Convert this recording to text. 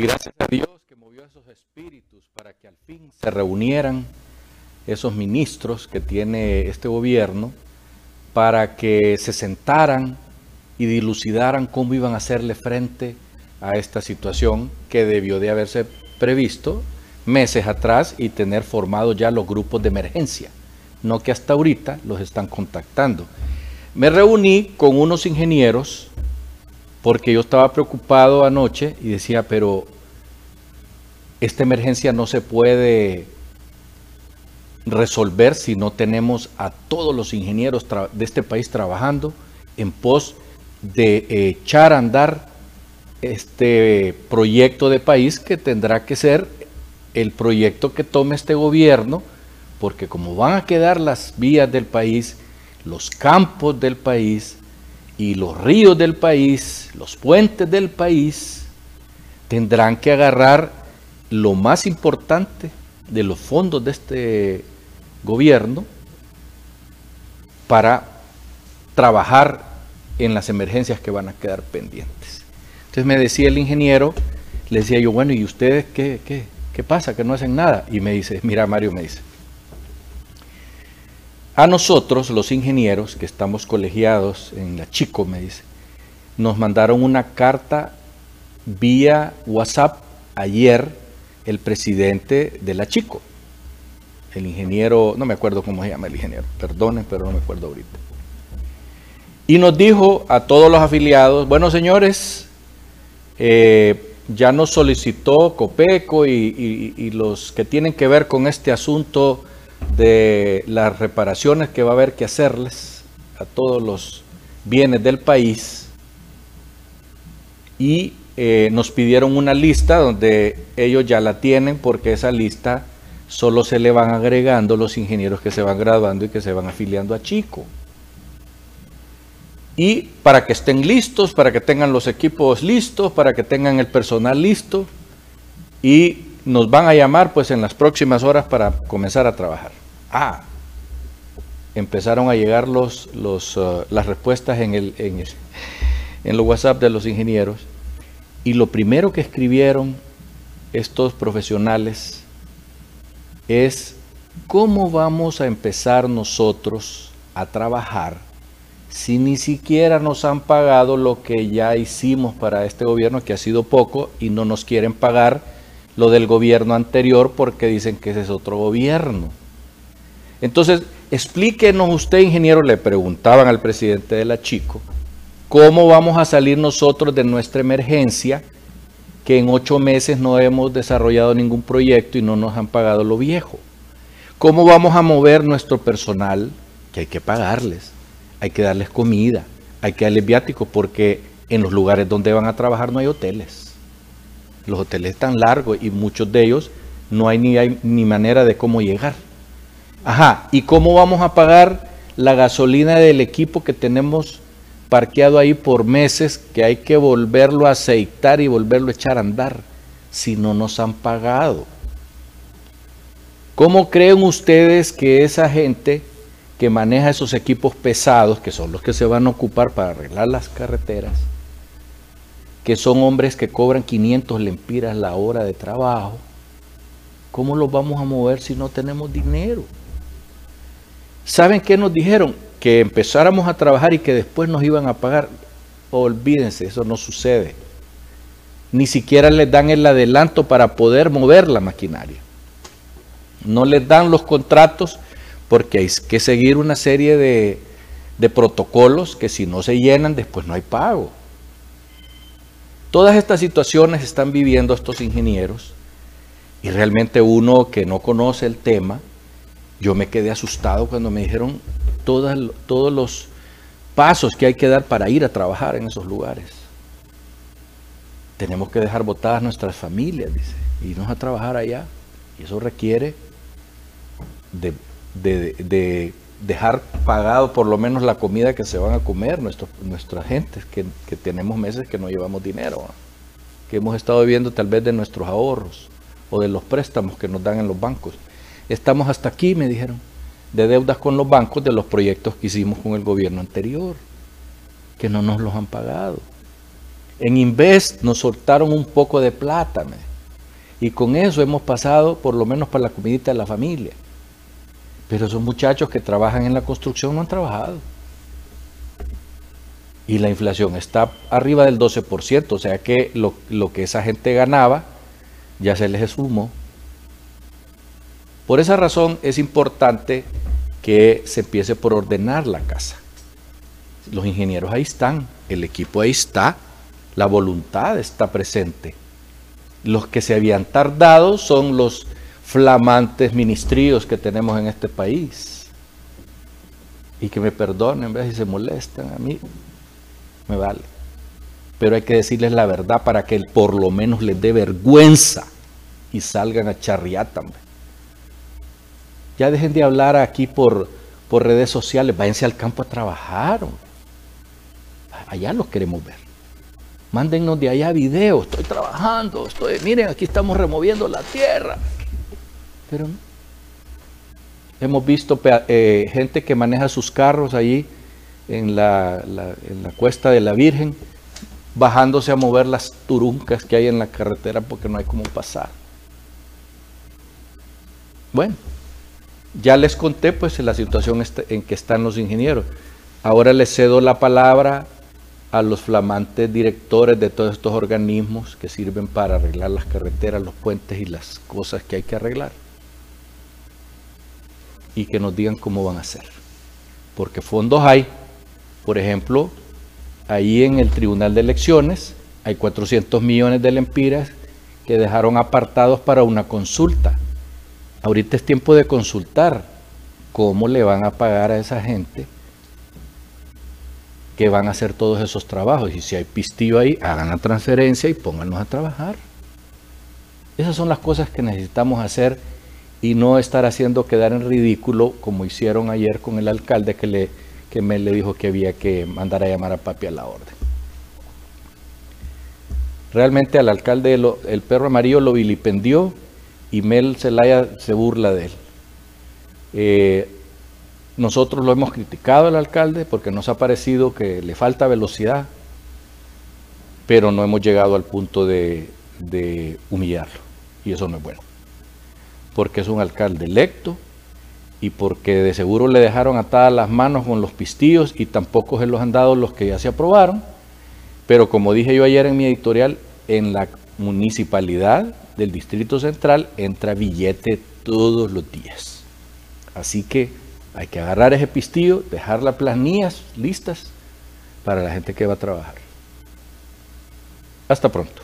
Gracias a Dios que movió esos espíritus para que al fin se reunieran esos ministros que tiene este gobierno para que se sentaran y dilucidaran cómo iban a hacerle frente a esta situación que debió de haberse previsto meses atrás y tener formados ya los grupos de emergencia, no que hasta ahorita los están contactando. Me reuní con unos ingenieros porque yo estaba preocupado anoche y decía, pero esta emergencia no se puede resolver si no tenemos a todos los ingenieros de este país trabajando en pos de echar a andar este proyecto de país que tendrá que ser el proyecto que tome este gobierno, porque como van a quedar las vías del país, los campos del país y los ríos del país, los puentes del país, tendrán que agarrar lo más importante de los fondos de este gobierno para trabajar en las emergencias que van a quedar pendientes. Entonces me decía el ingeniero, le decía yo, bueno, ¿y ustedes qué, qué, qué pasa? Que no hacen nada. Y me dice, mira Mario, me dice, a nosotros los ingenieros que estamos colegiados en la Chico, me dice, nos mandaron una carta vía WhatsApp ayer el presidente de la Chico, el ingeniero, no me acuerdo cómo se llama el ingeniero, perdonen, pero no me acuerdo ahorita. Y nos dijo a todos los afiliados, bueno señores, eh, ya nos solicitó Copeco y, los que tienen que ver con este asunto de las reparaciones que va a haber que hacerles a todos los bienes del país y eh, nos pidieron una lista donde ellos ya la tienen porque esa lista solo se le van agregando los ingenieros que se van graduando y que se van afiliando a Chico. Y para que estén listos, para que tengan los equipos listos, para que tengan el personal listo. Y nos van a llamar pues en las próximas horas para comenzar a trabajar. Ah, empezaron a llegar los, uh, las respuestas en, el, en, el, en los WhatsApp de los ingenieros. Y lo primero que escribieron estos profesionales es cómo vamos a empezar nosotros a trabajar si ni siquiera nos han pagado lo que ya hicimos para este gobierno, que ha sido poco, y no nos quieren pagar lo del gobierno anterior porque dicen que ese es otro gobierno. Entonces, explíquenos usted, ingeniero, le preguntaban al presidente de la Chico, ¿cómo vamos a salir nosotros de nuestra emergencia que en ocho meses no hemos desarrollado ningún proyecto y no nos han pagado lo viejo. ¿Cómo vamos a mover nuestro personal? Que hay que pagarles, hay que darles comida, hay que darles viáticos porque en los lugares donde van a trabajar no hay hoteles. Los hoteles están largos y muchos de ellos no hay ni, hay, ni manera de cómo llegar. Ajá, ¿y cómo vamos a pagar la gasolina del equipo que tenemos parqueado ahí por meses que hay que volverlo a aceitar y volverlo a echar a andar si no nos han pagado. ¿Cómo creen ustedes que esa gente que maneja esos equipos pesados, que son los que se van a ocupar para arreglar las carreteras, que son hombres que cobran 500 lempiras la hora de trabajo, ¿cómo los vamos a mover si no tenemos dinero? ¿Saben qué nos dijeron? Que empezáramos a trabajar y que después nos iban a pagar, olvídense, eso no sucede. Ni siquiera les dan el adelanto para poder mover la maquinaria. No les dan los contratos porque hay que seguir una serie de, de protocolos que si no se llenan después no hay pago. Todas estas situaciones están viviendo estos ingenieros y realmente uno que no conoce el tema, yo me quedé asustado cuando me dijeron todos los pasos que hay que dar para ir a trabajar en esos lugares. Tenemos que dejar botadas nuestras familias, dice, irnos a trabajar allá. Y eso requiere de, dejar pagado por lo menos la comida que se van a comer nuestros, nuestra gente, que, que tenemos meses que no llevamos dinero, que hemos estado viviendo tal vez de nuestros ahorros o de los préstamos que nos dan en los bancos. Estamos hasta aquí, me dijeron de deudas con los bancos de los proyectos que hicimos con el gobierno anterior, que no nos los han pagado. En Invest nos soltaron un poco de plata. Y con eso hemos pasado por lo menos para la comidita de la familia. Pero esos muchachos que trabajan en la construcción no han trabajado. Y la inflación está arriba del 12%, o sea que lo, lo que esa gente ganaba ya se les sumó. Por esa razón es importante que se empiece por ordenar la casa. Los ingenieros ahí están, el equipo ahí está, la voluntad está presente. Los que se habían tardado son los flamantes ministríos que tenemos en este país. Y que me perdonen, si se molestan a mí, me vale. Pero hay que decirles la verdad para que por lo menos les dé vergüenza y salgan a charriar también. Ya dejen de hablar aquí por, por redes sociales, váyanse al campo a trabajar. Allá los queremos ver. Mándennos de allá videos, estoy trabajando, estoy, miren, aquí estamos removiendo la tierra. Pero hemos visto eh, gente que maneja sus carros allí en la, en la cuesta de la Virgen, bajándose a mover las turuncas que hay en la carretera porque no hay cómo pasar. Bueno, ya les conté pues la situación este, en que están los ingenieros. Ahora les cedo la palabra a los flamantes directores de todos estos organismos que sirven para arreglar las carreteras, los puentes y las cosas que hay que arreglar. Y que nos digan cómo van a hacer. Porque fondos hay. Por ejemplo, ahí en el Tribunal de Elecciones hay 400 millones de lempiras que dejaron apartados para una consulta Ahorita es tiempo de consultar cómo le van a pagar a esa gente que van a hacer todos esos trabajos. Y si hay pistillo ahí, hagan la transferencia y pónganlos a trabajar. Esas son las cosas que necesitamos hacer y no estar haciendo quedar en ridículo como hicieron ayer con el alcalde que, le, que me le dijo que había que mandar a llamar a papi a la orden. Realmente al alcalde el perro amarillo lo vilipendió y Mel Zelaya se burla de él. Eh, nosotros lo hemos criticado al alcalde porque nos ha parecido que le falta velocidad, pero no hemos llegado al punto de, de humillarlo. Y eso no es bueno. Porque es un alcalde electo y porque de seguro le dejaron atadas las manos con los pistillos y tampoco se los han dado los que ya se aprobaron. Pero como dije yo ayer en mi editorial, en la municipalidad del Distrito Central entra billete todos los días. Así que hay que agarrar ese pistillo, dejar las planillas listas para la gente que va a trabajar. Hasta pronto.